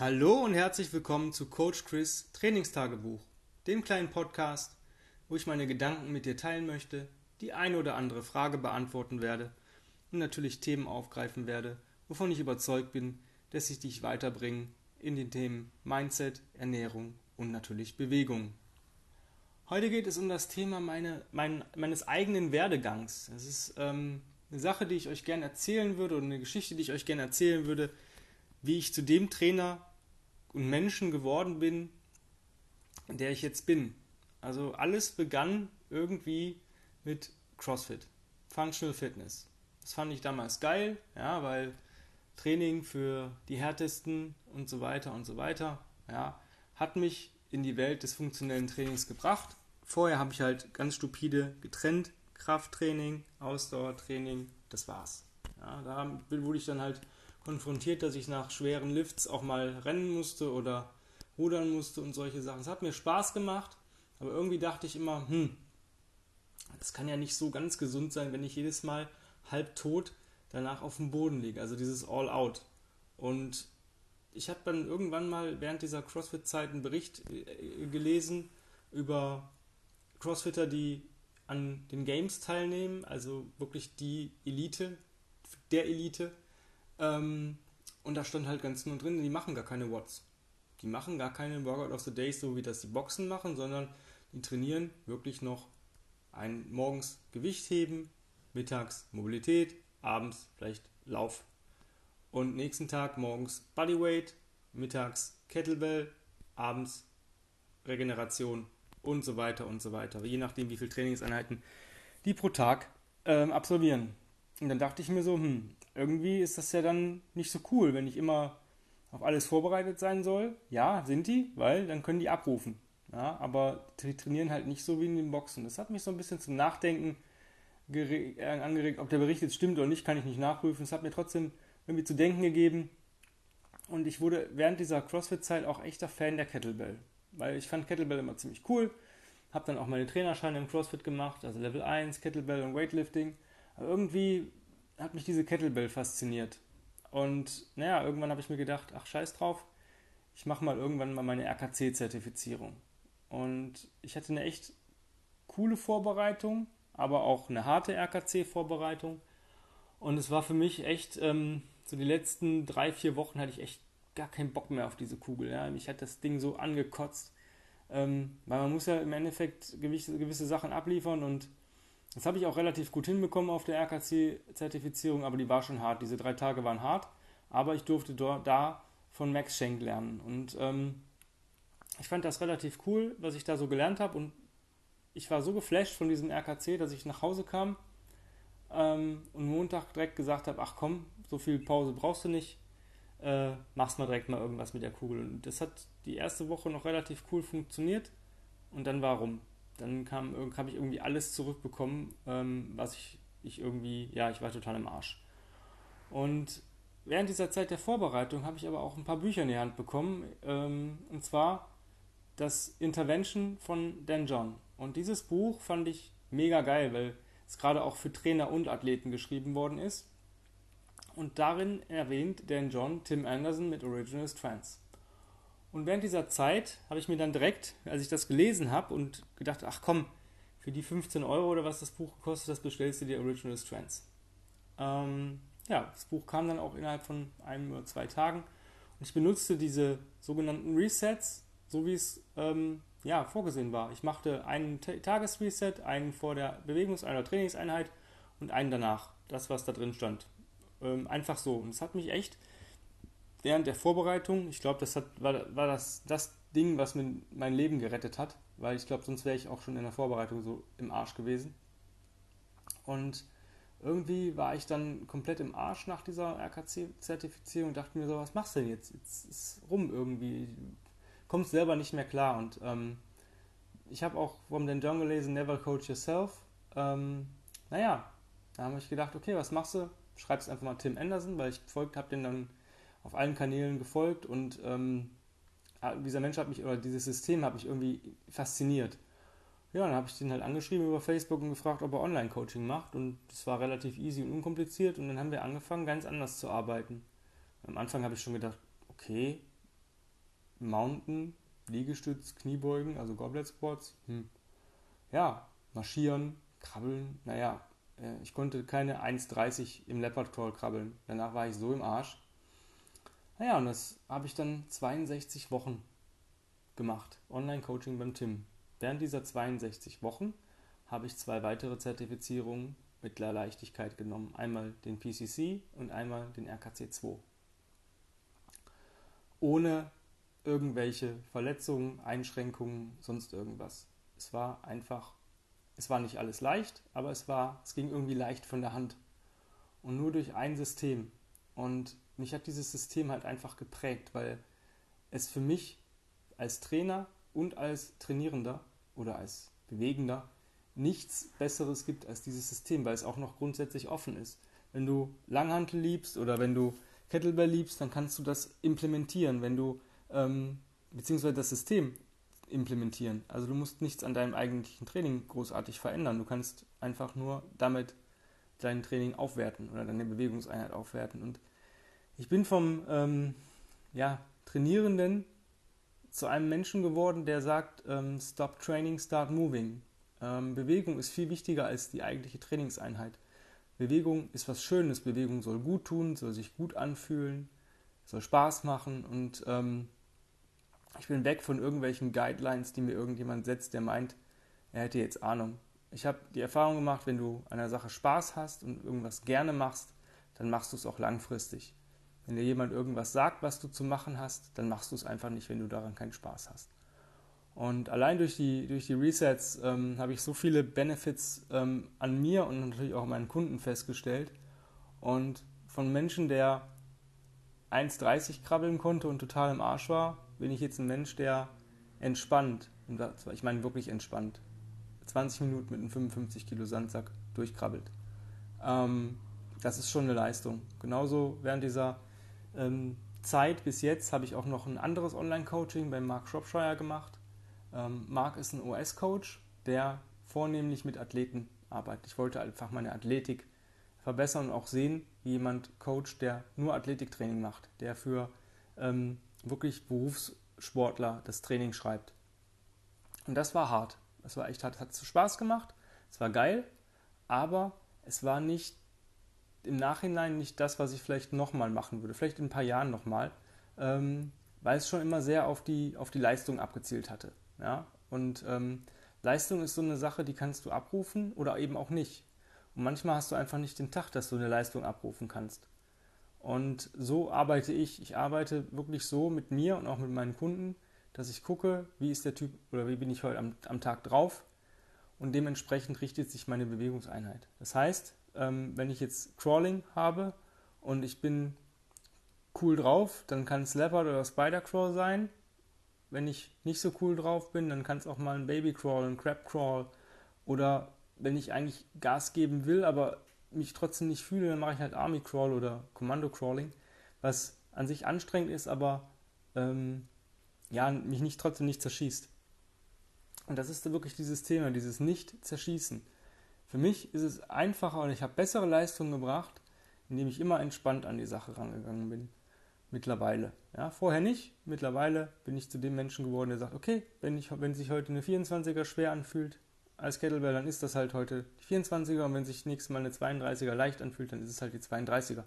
Hallo und herzlich willkommen zu Coach Chris Trainingstagebuch, dem kleinen Podcast, wo ich meine Gedanken mit dir teilen möchte, die eine oder andere Frage beantworten werde und natürlich Themen aufgreifen werde, wovon ich überzeugt bin, dass sie dich weiterbringen in den Themen Mindset, Ernährung und natürlich Bewegung. Heute geht es um das Thema meine, mein, meines eigenen Werdegangs. Das ist ähm, eine Sache, die ich euch gerne erzählen würde und eine Geschichte, die ich euch gerne erzählen würde, wie ich zu dem Trainer und Menschen geworden bin, der ich jetzt bin. Also alles begann irgendwie mit CrossFit, Functional Fitness. Das fand ich damals geil, ja, weil Training für die härtesten und so weiter und so weiter, ja, hat mich in die Welt des funktionellen Trainings gebracht. Vorher habe ich halt ganz stupide getrennt, Krafttraining, Ausdauertraining, das war's. Ja, da wurde ich dann halt konfrontiert, dass ich nach schweren Lifts auch mal rennen musste oder rudern musste und solche Sachen. Es hat mir Spaß gemacht, aber irgendwie dachte ich immer, hm, das kann ja nicht so ganz gesund sein, wenn ich jedes Mal halb tot danach auf dem Boden liege. Also dieses All-Out. Und ich habe dann irgendwann mal während dieser CrossFit-Zeit einen Bericht äh, gelesen über Crossfitter, die an den Games teilnehmen, also wirklich die Elite, der Elite, ähm, und da stand halt ganz nur drin, die machen gar keine Watts. Die machen gar keine Workout of the Day, so wie das die Boxen machen, sondern die trainieren wirklich noch ein morgens Gewicht heben, mittags Mobilität, abends vielleicht Lauf. Und nächsten Tag morgens Bodyweight, mittags Kettlebell, abends Regeneration und so weiter und so weiter. Je nachdem, wie viele Trainingseinheiten die pro Tag ähm, absolvieren. Und dann dachte ich mir so, hm, irgendwie ist das ja dann nicht so cool, wenn ich immer auf alles vorbereitet sein soll. Ja, sind die, weil dann können die abrufen. Ja, aber die trainieren halt nicht so wie in den Boxen. Das hat mich so ein bisschen zum Nachdenken äh, angeregt. Ob der Bericht jetzt stimmt oder nicht, kann ich nicht nachprüfen. Es hat mir trotzdem irgendwie zu denken gegeben. Und ich wurde während dieser CrossFit-Zeit auch echter Fan der Kettlebell. Weil ich fand Kettlebell immer ziemlich cool. Hab dann auch meine Trainerscheine im CrossFit gemacht, also Level 1, Kettlebell und Weightlifting. Aber irgendwie hat mich diese Kettlebell fasziniert. Und naja, irgendwann habe ich mir gedacht, ach scheiß drauf, ich mache mal irgendwann mal meine RKC-Zertifizierung. Und ich hatte eine echt coole Vorbereitung, aber auch eine harte RKC-Vorbereitung. Und es war für mich echt, ähm, so die letzten drei, vier Wochen hatte ich echt gar keinen Bock mehr auf diese Kugel. Ja. Mich hat das Ding so angekotzt. Ähm, weil man muss ja im Endeffekt gewisse, gewisse Sachen abliefern und das habe ich auch relativ gut hinbekommen auf der RKC-Zertifizierung, aber die war schon hart. Diese drei Tage waren hart, aber ich durfte da von Max Schenk lernen. Und ähm, ich fand das relativ cool, was ich da so gelernt habe. Und ich war so geflasht von diesem RKC, dass ich nach Hause kam ähm, und Montag direkt gesagt habe: Ach komm, so viel Pause brauchst du nicht. Äh, machst mal direkt mal irgendwas mit der Kugel. Und das hat die erste Woche noch relativ cool funktioniert. Und dann warum? Dann kam, habe ich irgendwie alles zurückbekommen, ähm, was ich, ich irgendwie, ja, ich war total im Arsch. Und während dieser Zeit der Vorbereitung habe ich aber auch ein paar Bücher in die Hand bekommen, ähm, und zwar das Intervention von Dan John. Und dieses Buch fand ich mega geil, weil es gerade auch für Trainer und Athleten geschrieben worden ist. Und darin erwähnt Dan John Tim Anderson mit Original Strengths. Und während dieser Zeit habe ich mir dann direkt, als ich das gelesen habe und gedacht, ach komm, für die 15 Euro oder was das Buch gekostet, das bestellst du dir Original Strands. Ähm, ja, das Buch kam dann auch innerhalb von einem oder zwei Tagen und ich benutzte diese sogenannten Resets, so wie es ähm, ja, vorgesehen war. Ich machte einen Tagesreset, einen vor der Bewegungs- oder Trainingseinheit und einen danach. Das, was da drin stand. Ähm, einfach so. Und es hat mich echt während der Vorbereitung, ich glaube, das hat, war, war das, das Ding, was mir mein Leben gerettet hat, weil ich glaube, sonst wäre ich auch schon in der Vorbereitung so im Arsch gewesen. Und irgendwie war ich dann komplett im Arsch nach dieser RKC-Zertifizierung und dachte mir so, was machst du denn jetzt? Jetzt ist rum irgendwie. Kommst selber nicht mehr klar. Und ähm, ich habe auch vom Dan John gelesen, Never Coach Yourself. Ähm, naja, da habe ich gedacht, okay, was machst du? Schreibst einfach mal Tim Anderson, weil ich gefolgt habe den dann auf allen Kanälen gefolgt und ähm, dieser Mensch hat mich, oder dieses System hat mich irgendwie fasziniert. Ja, dann habe ich den halt angeschrieben über Facebook und gefragt, ob er Online-Coaching macht und das war relativ easy und unkompliziert und dann haben wir angefangen, ganz anders zu arbeiten. Am Anfang habe ich schon gedacht, okay, Mountain, Liegestütz, Kniebeugen, also Goblet Squats. Hm. Ja, marschieren, krabbeln. Naja, äh, ich konnte keine 1,30 im Leopard Crawl krabbeln. Danach war ich so im Arsch. Naja, und das habe ich dann 62 Wochen gemacht. Online-Coaching beim Tim. Während dieser 62 Wochen habe ich zwei weitere Zertifizierungen mit Leichtigkeit genommen. Einmal den PCC und einmal den RKC 2. Ohne irgendwelche Verletzungen, Einschränkungen, sonst irgendwas. Es war einfach, es war nicht alles leicht, aber es war, es ging irgendwie leicht von der Hand. Und nur durch ein System. Und mich hat dieses System halt einfach geprägt, weil es für mich als Trainer und als Trainierender oder als Bewegender nichts Besseres gibt als dieses System, weil es auch noch grundsätzlich offen ist. Wenn du Langhantel liebst oder wenn du Kettlebell liebst, dann kannst du das implementieren, wenn du ähm, beziehungsweise das System implementieren. Also du musst nichts an deinem eigentlichen Training großartig verändern. Du kannst einfach nur damit dein Training aufwerten oder deine Bewegungseinheit aufwerten. Und ich bin vom ähm, ja, Trainierenden zu einem Menschen geworden, der sagt, ähm, Stop Training, Start Moving. Ähm, Bewegung ist viel wichtiger als die eigentliche Trainingseinheit. Bewegung ist was Schönes. Bewegung soll gut tun, soll sich gut anfühlen, soll Spaß machen und ähm, ich bin weg von irgendwelchen Guidelines, die mir irgendjemand setzt, der meint, er hätte jetzt Ahnung. Ich habe die Erfahrung gemacht, wenn du an einer Sache Spaß hast und irgendwas gerne machst, dann machst du es auch langfristig. Wenn dir jemand irgendwas sagt, was du zu machen hast, dann machst du es einfach nicht, wenn du daran keinen Spaß hast. Und allein durch die, durch die Resets ähm, habe ich so viele Benefits ähm, an mir und natürlich auch meinen Kunden festgestellt. Und von Menschen, der 1,30 krabbeln konnte und total im Arsch war, bin ich jetzt ein Mensch, der entspannt, ich meine wirklich entspannt, 20 Minuten mit einem 55 Kilo Sandsack durchkrabbelt. Ähm, das ist schon eine Leistung. Genauso während dieser Zeit bis jetzt habe ich auch noch ein anderes Online-Coaching bei Mark Shropshire gemacht. Ähm, Mark ist ein OS-Coach, der vornehmlich mit Athleten arbeitet. Ich wollte einfach meine Athletik verbessern und auch sehen, wie jemand coacht, der nur Athletiktraining macht, der für ähm, wirklich Berufssportler das Training schreibt. Und das war hart. Es war echt hart. Es hat Spaß gemacht. Es war geil. Aber es war nicht im Nachhinein nicht das, was ich vielleicht nochmal machen würde. Vielleicht in ein paar Jahren nochmal. Ähm, weil es schon immer sehr auf die, auf die Leistung abgezielt hatte. Ja? Und ähm, Leistung ist so eine Sache, die kannst du abrufen oder eben auch nicht. Und manchmal hast du einfach nicht den Tag, dass du eine Leistung abrufen kannst. Und so arbeite ich. Ich arbeite wirklich so mit mir und auch mit meinen Kunden, dass ich gucke, wie ist der Typ oder wie bin ich heute am, am Tag drauf. Und dementsprechend richtet sich meine Bewegungseinheit. Das heißt, ähm, wenn ich jetzt Crawling habe und ich bin cool drauf, dann kann es Leopard oder Spider Crawl sein. Wenn ich nicht so cool drauf bin, dann kann es auch mal ein Baby Crawl, ein Crab Crawl oder wenn ich eigentlich Gas geben will, aber mich trotzdem nicht fühle, dann mache ich halt Army Crawl oder Kommando Crawling, was an sich anstrengend ist, aber ähm, ja, mich nicht trotzdem nicht zerschießt. Und das ist wirklich dieses Thema, dieses Nicht-Zerschießen. Für mich ist es einfacher und ich habe bessere Leistungen gebracht, indem ich immer entspannt an die Sache rangegangen bin. Mittlerweile. Ja, vorher nicht. Mittlerweile bin ich zu dem Menschen geworden, der sagt, okay, wenn, ich, wenn sich heute eine 24er schwer anfühlt, als Kettlebell, dann ist das halt heute die 24er und wenn sich nächstes Mal eine 32er leicht anfühlt, dann ist es halt die 32er.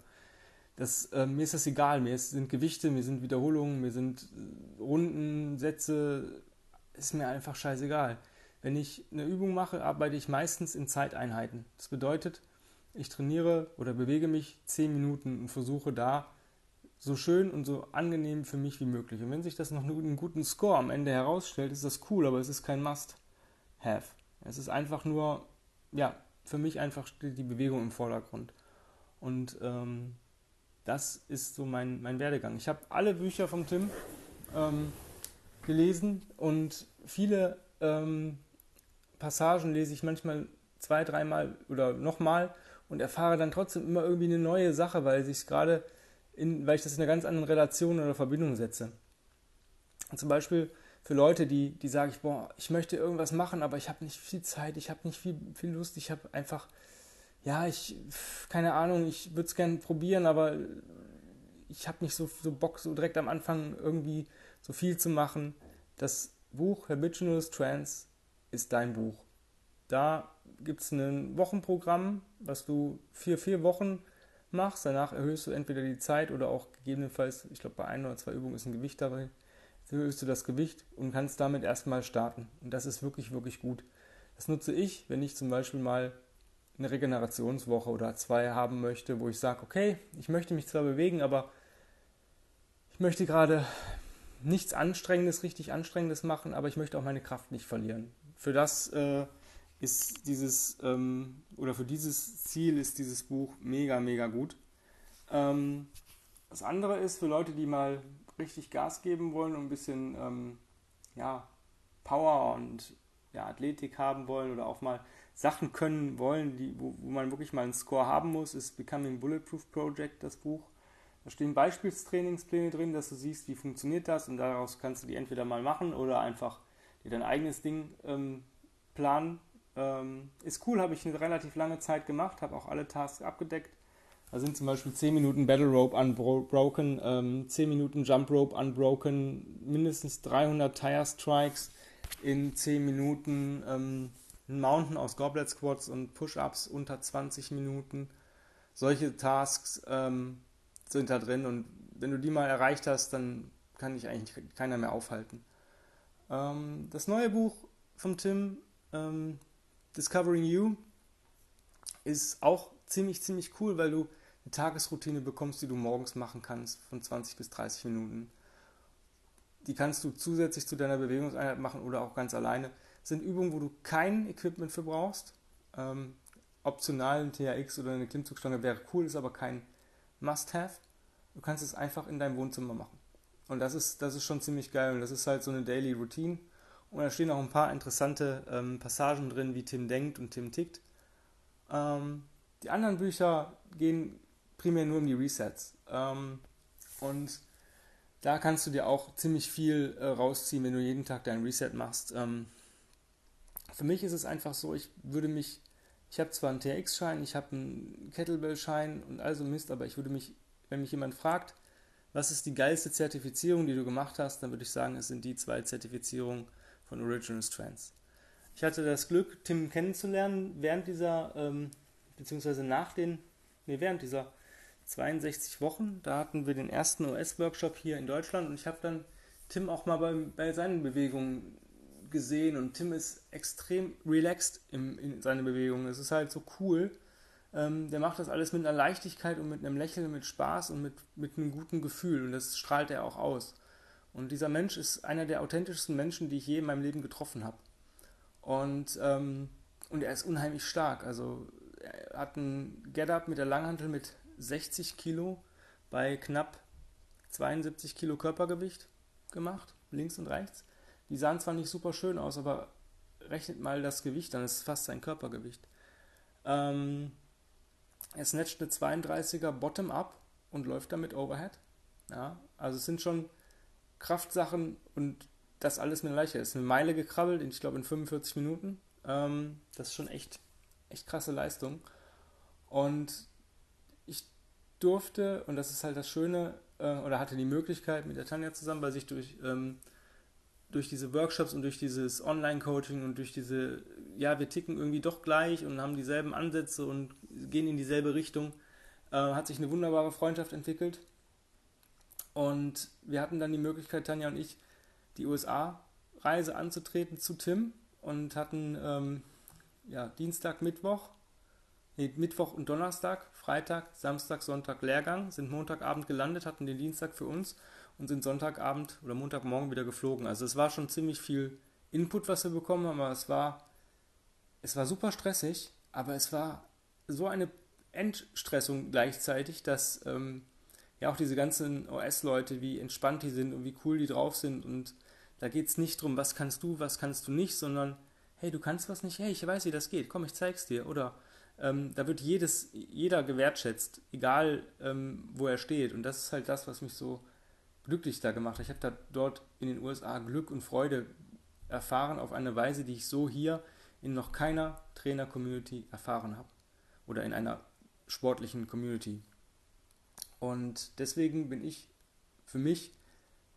Das, äh, mir ist das egal, mir sind Gewichte, mir sind Wiederholungen, mir sind äh, Runden, Sätze, ist mir einfach scheißegal. Wenn ich eine Übung mache, arbeite ich meistens in Zeiteinheiten. Das bedeutet, ich trainiere oder bewege mich 10 Minuten und versuche da so schön und so angenehm für mich wie möglich. Und wenn sich das noch einen guten Score am Ende herausstellt, ist das cool, aber es ist kein Must-Have. Es ist einfach nur, ja, für mich einfach steht die Bewegung im Vordergrund. Und ähm, das ist so mein, mein Werdegang. Ich habe alle Bücher von Tim ähm, gelesen und viele ähm, Passagen lese ich manchmal zwei, dreimal oder nochmal und erfahre dann trotzdem immer irgendwie eine neue Sache, weil ich gerade in, weil ich das in einer ganz anderen Relation oder Verbindung setze. Und zum Beispiel für Leute, die, die sagen, boah, ich möchte irgendwas machen, aber ich habe nicht viel Zeit, ich habe nicht viel, viel Lust, ich habe einfach, ja, ich, keine Ahnung, ich würde es gerne probieren, aber ich habe nicht so, so Bock, so direkt am Anfang irgendwie so viel zu machen. Das Buch Habitual Trance ist dein Buch. Da gibt es ein Wochenprogramm, was du vier, vier Wochen machst. Danach erhöhst du entweder die Zeit oder auch gegebenenfalls, ich glaube, bei ein oder zwei Übungen ist ein Gewicht dabei, erhöhst du das Gewicht und kannst damit erstmal starten. Und das ist wirklich, wirklich gut. Das nutze ich, wenn ich zum Beispiel mal eine Regenerationswoche oder zwei haben möchte, wo ich sage, okay, ich möchte mich zwar bewegen, aber ich möchte gerade nichts Anstrengendes, richtig Anstrengendes machen, aber ich möchte auch meine Kraft nicht verlieren. Für das äh, ist dieses, ähm, oder für dieses Ziel ist dieses Buch mega, mega gut. Ähm, das andere ist für Leute, die mal richtig Gas geben wollen und ein bisschen ähm, ja, Power und ja, Athletik haben wollen oder auch mal Sachen können wollen, die, wo, wo man wirklich mal einen Score haben muss, ist Becoming Bulletproof Project das Buch. Da stehen Beispielstrainingspläne drin, dass du siehst, wie funktioniert das und daraus kannst du die entweder mal machen oder einfach dir dein eigenes Ding ähm, planen. Ähm, ist cool, habe ich eine relativ lange Zeit gemacht, habe auch alle Tasks abgedeckt. Da sind zum Beispiel 10 Minuten Battle Rope unbroken, ähm, 10 Minuten Jump Rope unbroken, mindestens 300 Tire Strikes in 10 Minuten, ähm, ein Mountain aus Goblet Squats und Push-Ups unter 20 Minuten. Solche Tasks ähm, sind da drin und wenn du die mal erreicht hast, dann kann dich eigentlich keiner mehr aufhalten. Ähm, das neue Buch von Tim, ähm, Discovering You, ist auch ziemlich, ziemlich cool, weil du eine Tagesroutine bekommst, die du morgens machen kannst, von 20 bis 30 Minuten. Die kannst du zusätzlich zu deiner Bewegungseinheit machen oder auch ganz alleine. Das sind Übungen, wo du kein Equipment für brauchst. Ähm, optional ein THX oder eine Klimmzugstange wäre cool, ist aber kein Must-Have. Du kannst es einfach in deinem Wohnzimmer machen. Und das ist, das ist schon ziemlich geil. Und das ist halt so eine Daily Routine. Und da stehen auch ein paar interessante ähm, Passagen drin, wie Tim denkt und Tim tickt. Ähm, die anderen Bücher gehen primär nur um die Resets. Ähm, und da kannst du dir auch ziemlich viel äh, rausziehen, wenn du jeden Tag dein Reset machst. Ähm, für mich ist es einfach so, ich würde mich, ich habe zwar einen TX-Schein, ich habe einen Kettlebell-Schein und also Mist, aber ich würde mich, wenn mich jemand fragt, was ist die geilste Zertifizierung, die du gemacht hast, dann würde ich sagen, es sind die zwei Zertifizierungen von Original Strands. Ich hatte das Glück, Tim kennenzulernen während dieser, ähm, beziehungsweise nach den, nee, während dieser 62 Wochen. Da hatten wir den ersten US-Workshop hier in Deutschland und ich habe dann Tim auch mal bei, bei seinen Bewegungen gesehen und Tim ist extrem relaxed im, in seinen Bewegungen. Es ist halt so cool. Ähm, der macht das alles mit einer Leichtigkeit und mit einem Lächeln, mit Spaß und mit, mit einem guten Gefühl und das strahlt er auch aus. Und dieser Mensch ist einer der authentischsten Menschen, die ich je in meinem Leben getroffen habe. Und, ähm, und er ist unheimlich stark. Also er hat ein Get-Up mit der Langhantel mit 60 Kilo bei knapp 72 Kilo Körpergewicht gemacht, links und rechts. Die sahen zwar nicht super schön aus, aber rechnet mal das Gewicht, dann ist es fast sein Körpergewicht. Ähm, er snatcht eine 32er Bottom-Up und läuft damit Overhead. Ja, also es sind schon Kraftsachen und das alles mit leichter. Er ist eine Meile gekrabbelt, ich glaube in 45 Minuten. Ähm, das ist schon echt, echt krasse Leistung. Und ich durfte, und das ist halt das Schöne, äh, oder hatte die Möglichkeit mit der Tanja zusammen, weil sich durch, ähm, durch diese Workshops und durch dieses Online-Coaching und durch diese, ja, wir ticken irgendwie doch gleich und haben dieselben Ansätze und gehen in dieselbe Richtung, äh, hat sich eine wunderbare Freundschaft entwickelt. Und wir hatten dann die Möglichkeit, Tanja und ich, die USA-Reise anzutreten zu Tim und hatten ähm, ja, Dienstag, Mittwoch, nee, Mittwoch und Donnerstag, Freitag, Samstag, Sonntag Lehrgang, sind Montagabend gelandet, hatten den Dienstag für uns und sind Sonntagabend oder Montagmorgen wieder geflogen. Also es war schon ziemlich viel Input, was wir bekommen haben, aber es war, es war super stressig, aber es war so eine Entstressung gleichzeitig, dass ähm, ja auch diese ganzen OS-Leute, wie entspannt die sind und wie cool die drauf sind. Und da geht es nicht darum, was kannst du, was kannst du nicht, sondern hey, du kannst was nicht, hey, ich weiß, wie das geht, komm, ich zeig's dir. Oder ähm, da wird jedes, jeder gewertschätzt, egal ähm, wo er steht. Und das ist halt das, was mich so glücklich da gemacht. Ich habe da dort in den USA Glück und Freude erfahren auf eine Weise, die ich so hier in noch keiner Trainer-Community erfahren habe. Oder in einer sportlichen Community. Und deswegen bin ich für mich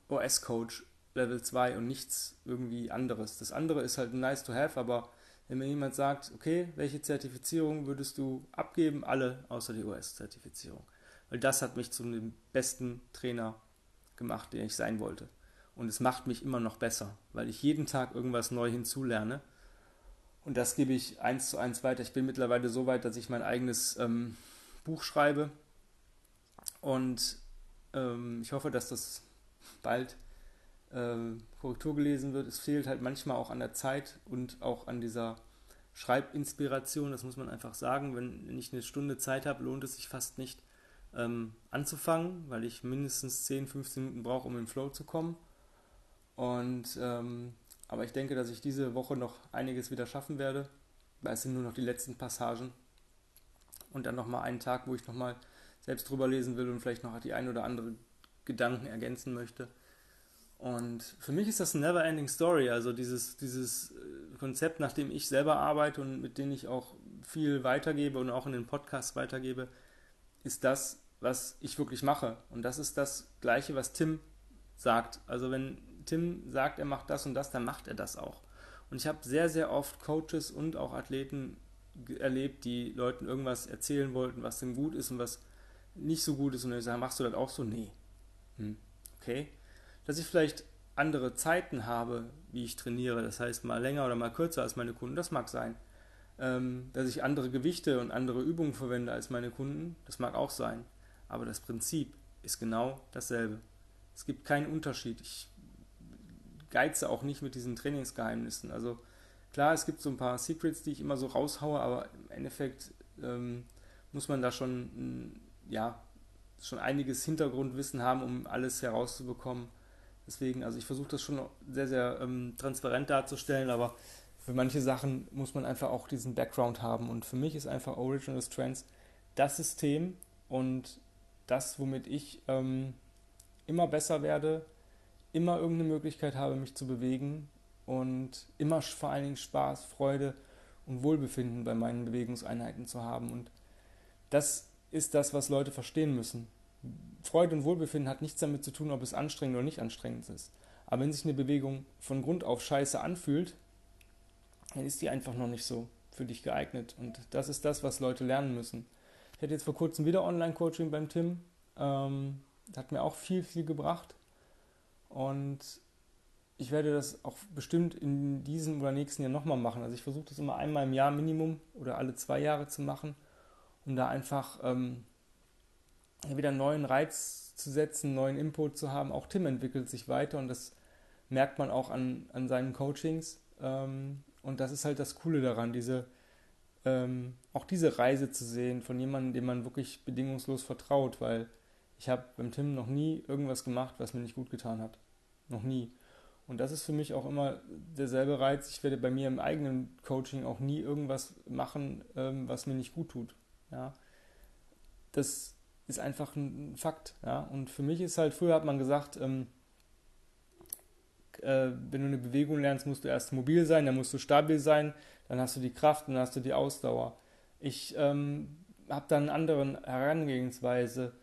OS-Coach Level 2 und nichts irgendwie anderes. Das andere ist halt nice to have, aber wenn mir jemand sagt, okay, welche Zertifizierung würdest du abgeben? Alle außer die OS-Zertifizierung. Weil das hat mich zu dem besten Trainer gemacht, den ich sein wollte. Und es macht mich immer noch besser, weil ich jeden Tag irgendwas neu hinzulerne. Und das gebe ich eins zu eins weiter. Ich bin mittlerweile so weit, dass ich mein eigenes ähm, Buch schreibe. Und ähm, ich hoffe, dass das bald äh, Korrektur gelesen wird. Es fehlt halt manchmal auch an der Zeit und auch an dieser Schreibinspiration. Das muss man einfach sagen. Wenn ich eine Stunde Zeit habe, lohnt es sich fast nicht ähm, anzufangen, weil ich mindestens 10, 15 Minuten brauche, um in den Flow zu kommen. Und ähm, aber ich denke, dass ich diese Woche noch einiges wieder schaffen werde, weil es sind nur noch die letzten Passagen. Und dann nochmal einen Tag, wo ich nochmal selbst drüber lesen will und vielleicht noch die ein oder andere Gedanken ergänzen möchte. Und für mich ist das eine never-ending Story, also dieses, dieses äh, Konzept, nach dem ich selber arbeite und mit dem ich auch viel weitergebe und auch in den Podcasts weitergebe, ist das, was ich wirklich mache. Und das ist das Gleiche, was Tim sagt. Also wenn Tim sagt, er macht das und das, dann macht er das auch. Und ich habe sehr, sehr oft Coaches und auch Athleten erlebt, die Leuten irgendwas erzählen wollten, was denn gut ist und was nicht so gut ist. Und dann sagen, machst du das auch so? Nee. Hm. Okay. Dass ich vielleicht andere Zeiten habe, wie ich trainiere, das heißt mal länger oder mal kürzer als meine Kunden, das mag sein. Ähm, dass ich andere Gewichte und andere Übungen verwende als meine Kunden, das mag auch sein. Aber das Prinzip ist genau dasselbe. Es gibt keinen Unterschied. Ich geize auch nicht mit diesen Trainingsgeheimnissen. Also klar, es gibt so ein paar Secrets, die ich immer so raushaue, aber im Endeffekt ähm, muss man da schon, ja, schon einiges Hintergrundwissen haben, um alles herauszubekommen. Deswegen, also ich versuche das schon sehr, sehr ähm, transparent darzustellen, aber für manche Sachen muss man einfach auch diesen Background haben. Und für mich ist einfach Original Strengths das System und das, womit ich ähm, immer besser werde, immer irgendeine Möglichkeit habe, mich zu bewegen und immer vor allen Dingen Spaß, Freude und Wohlbefinden bei meinen Bewegungseinheiten zu haben. Und das ist das, was Leute verstehen müssen. Freude und Wohlbefinden hat nichts damit zu tun, ob es anstrengend oder nicht anstrengend ist. Aber wenn sich eine Bewegung von Grund auf scheiße anfühlt, dann ist die einfach noch nicht so für dich geeignet. Und das ist das, was Leute lernen müssen. Ich hatte jetzt vor kurzem wieder Online-Coaching beim Tim. Ähm, hat mir auch viel, viel gebracht. Und ich werde das auch bestimmt in diesem oder nächsten Jahr nochmal machen. Also ich versuche das immer einmal im Jahr Minimum oder alle zwei Jahre zu machen, um da einfach ähm, wieder einen neuen Reiz zu setzen, einen neuen Input zu haben. Auch Tim entwickelt sich weiter und das merkt man auch an, an seinen Coachings. Ähm, und das ist halt das Coole daran, diese, ähm, auch diese Reise zu sehen von jemandem, dem man wirklich bedingungslos vertraut, weil ich habe beim Tim noch nie irgendwas gemacht, was mir nicht gut getan hat. Noch nie. Und das ist für mich auch immer derselbe Reiz. Ich werde bei mir im eigenen Coaching auch nie irgendwas machen, ähm, was mir nicht gut tut. Ja. Das ist einfach ein Fakt. Ja. Und für mich ist halt, früher hat man gesagt, ähm, äh, wenn du eine Bewegung lernst, musst du erst mobil sein, dann musst du stabil sein, dann hast du die Kraft, dann hast du die Ausdauer. Ich ähm, habe dann eine andere Herangehensweise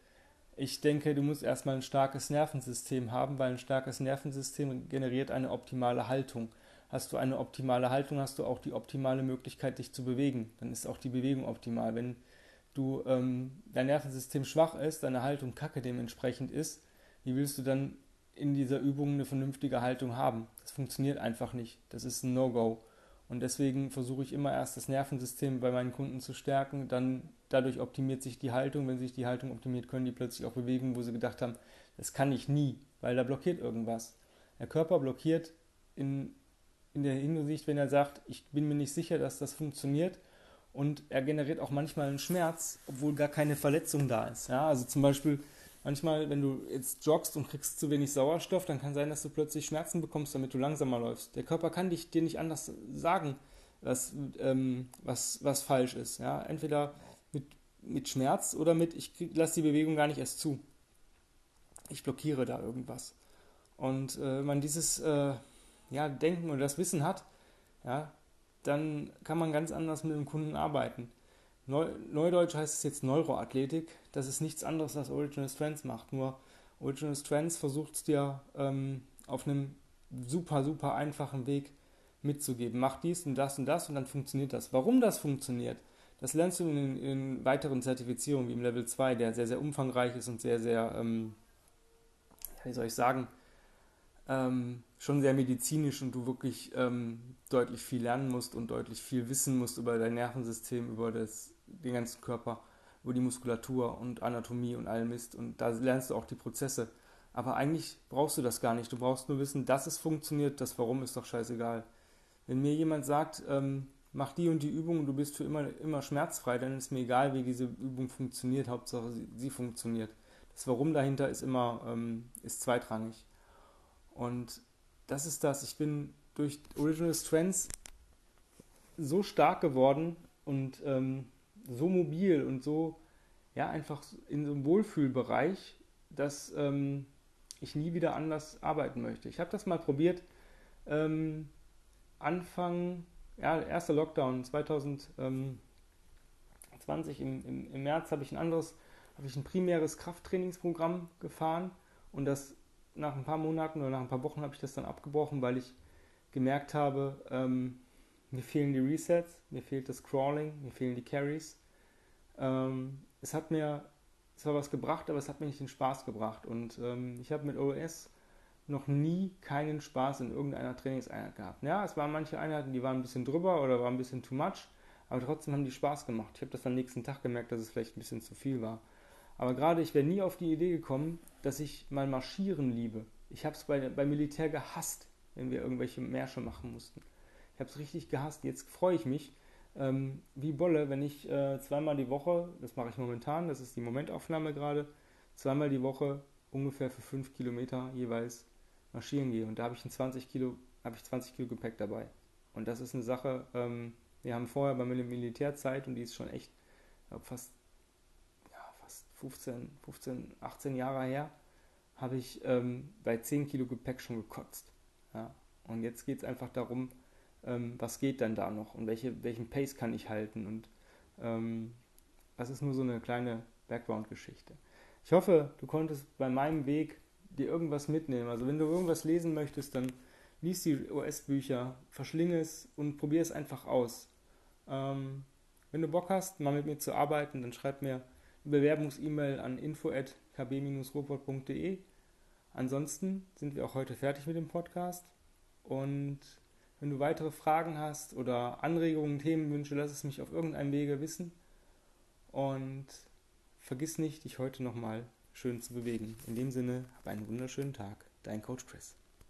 ich denke, du musst erstmal ein starkes Nervensystem haben, weil ein starkes Nervensystem generiert eine optimale Haltung. Hast du eine optimale Haltung, hast du auch die optimale Möglichkeit, dich zu bewegen. Dann ist auch die Bewegung optimal. Wenn du ähm, dein Nervensystem schwach ist, deine Haltung kacke dementsprechend ist, wie willst du dann in dieser Übung eine vernünftige Haltung haben? Das funktioniert einfach nicht. Das ist ein No-Go. Und deswegen versuche ich immer erst das Nervensystem bei meinen Kunden zu stärken, dann dadurch optimiert sich die Haltung. Wenn sich die Haltung optimiert, können die plötzlich auch bewegen, wo sie gedacht haben, das kann ich nie, weil da blockiert irgendwas. Der Körper blockiert in, in der Hinsicht, wenn er sagt, ich bin mir nicht sicher, dass das funktioniert. Und er generiert auch manchmal einen Schmerz, obwohl gar keine Verletzung da ist. Ja, also zum Beispiel, manchmal, wenn du jetzt joggst und kriegst zu wenig Sauerstoff, dann kann sein, dass du plötzlich Schmerzen bekommst, damit du langsamer läufst. Der Körper kann dich, dir nicht anders sagen, was, ähm, was, was falsch ist. Ja? Entweder mit, mit Schmerz oder mit, ich lasse die Bewegung gar nicht erst zu. Ich blockiere da irgendwas. Und äh, wenn man dieses äh, ja, Denken oder das Wissen hat, ja, dann kann man ganz anders mit dem Kunden arbeiten. Neu, Neudeutsch heißt es jetzt Neuroathletik. Das ist nichts anderes, was Original Strengths macht. Nur Original Strengths versucht es dir ähm, auf einem super, super einfachen Weg mitzugeben. Mach dies und das und das und dann funktioniert das. Warum das funktioniert, das lernst du in, in weiteren Zertifizierungen wie im Level 2, der sehr, sehr umfangreich ist und sehr, sehr, ähm, wie soll ich sagen, ähm, schon sehr medizinisch und du wirklich ähm, deutlich viel lernen musst und deutlich viel wissen musst über dein Nervensystem, über das, den ganzen Körper, über die Muskulatur und Anatomie und all Mist. Und da lernst du auch die Prozesse. Aber eigentlich brauchst du das gar nicht. Du brauchst nur wissen, dass es funktioniert, das Warum ist doch scheißegal. Wenn mir jemand sagt, ähm, mach die und die Übung und du bist für immer, immer schmerzfrei, dann ist mir egal, wie diese Übung funktioniert, Hauptsache sie, sie funktioniert. Das Warum dahinter ist immer ähm, ist zweitrangig. Und das ist das. Ich bin durch Original Strengths so stark geworden und ähm, so mobil und so, ja, einfach in so einem Wohlfühlbereich, dass ähm, ich nie wieder anders arbeiten möchte. Ich habe das mal probiert. Ähm, Anfang, ja, erster Lockdown 2020 im, im, im März habe ich ein anderes, habe ich ein primäres Krafttrainingsprogramm gefahren und das nach ein paar Monaten oder nach ein paar Wochen habe ich das dann abgebrochen, weil ich gemerkt habe, ähm, mir fehlen die Resets, mir fehlt das Crawling, mir fehlen die Carries. Ähm, es hat mir zwar was gebracht, aber es hat mir nicht den Spaß gebracht. Und ähm, ich habe mit OS noch nie keinen Spaß in irgendeiner Trainingseinheit gehabt. Ja, es waren manche Einheiten, die waren ein bisschen drüber oder waren ein bisschen too much, aber trotzdem haben die Spaß gemacht. Ich habe das am nächsten Tag gemerkt, dass es vielleicht ein bisschen zu viel war. Aber gerade ich wäre nie auf die Idee gekommen, dass ich mal Marschieren liebe. Ich habe es bei, beim Militär gehasst, wenn wir irgendwelche Märsche machen mussten. Ich habe es richtig gehasst. Jetzt freue ich mich ähm, wie Bolle, wenn ich äh, zweimal die Woche, das mache ich momentan, das ist die Momentaufnahme gerade, zweimal die Woche ungefähr für fünf Kilometer jeweils marschieren gehe. Und da habe ich 20 Kilo, habe ich 20 Kilo Gepäck dabei. Und das ist eine Sache, ähm, wir haben vorher bei Militärzeit und die ist schon echt fast 15, 15, 18 Jahre her, habe ich ähm, bei 10 Kilo Gepäck schon gekotzt. Ja? Und jetzt geht es einfach darum, ähm, was geht dann da noch und welche, welchen Pace kann ich halten. Und ähm, das ist nur so eine kleine Background-Geschichte. Ich hoffe, du konntest bei meinem Weg dir irgendwas mitnehmen. Also wenn du irgendwas lesen möchtest, dann lies die OS-Bücher, verschlinge es und probier es einfach aus. Ähm, wenn du Bock hast, mal mit mir zu arbeiten, dann schreib mir Bewerbungs-E-Mail an info@kb-robot.de. Ansonsten sind wir auch heute fertig mit dem Podcast und wenn du weitere Fragen hast oder Anregungen, Themenwünsche, lass es mich auf irgendeinem Wege wissen und vergiss nicht, dich heute nochmal schön zu bewegen. In dem Sinne, hab einen wunderschönen Tag. Dein Coach Chris.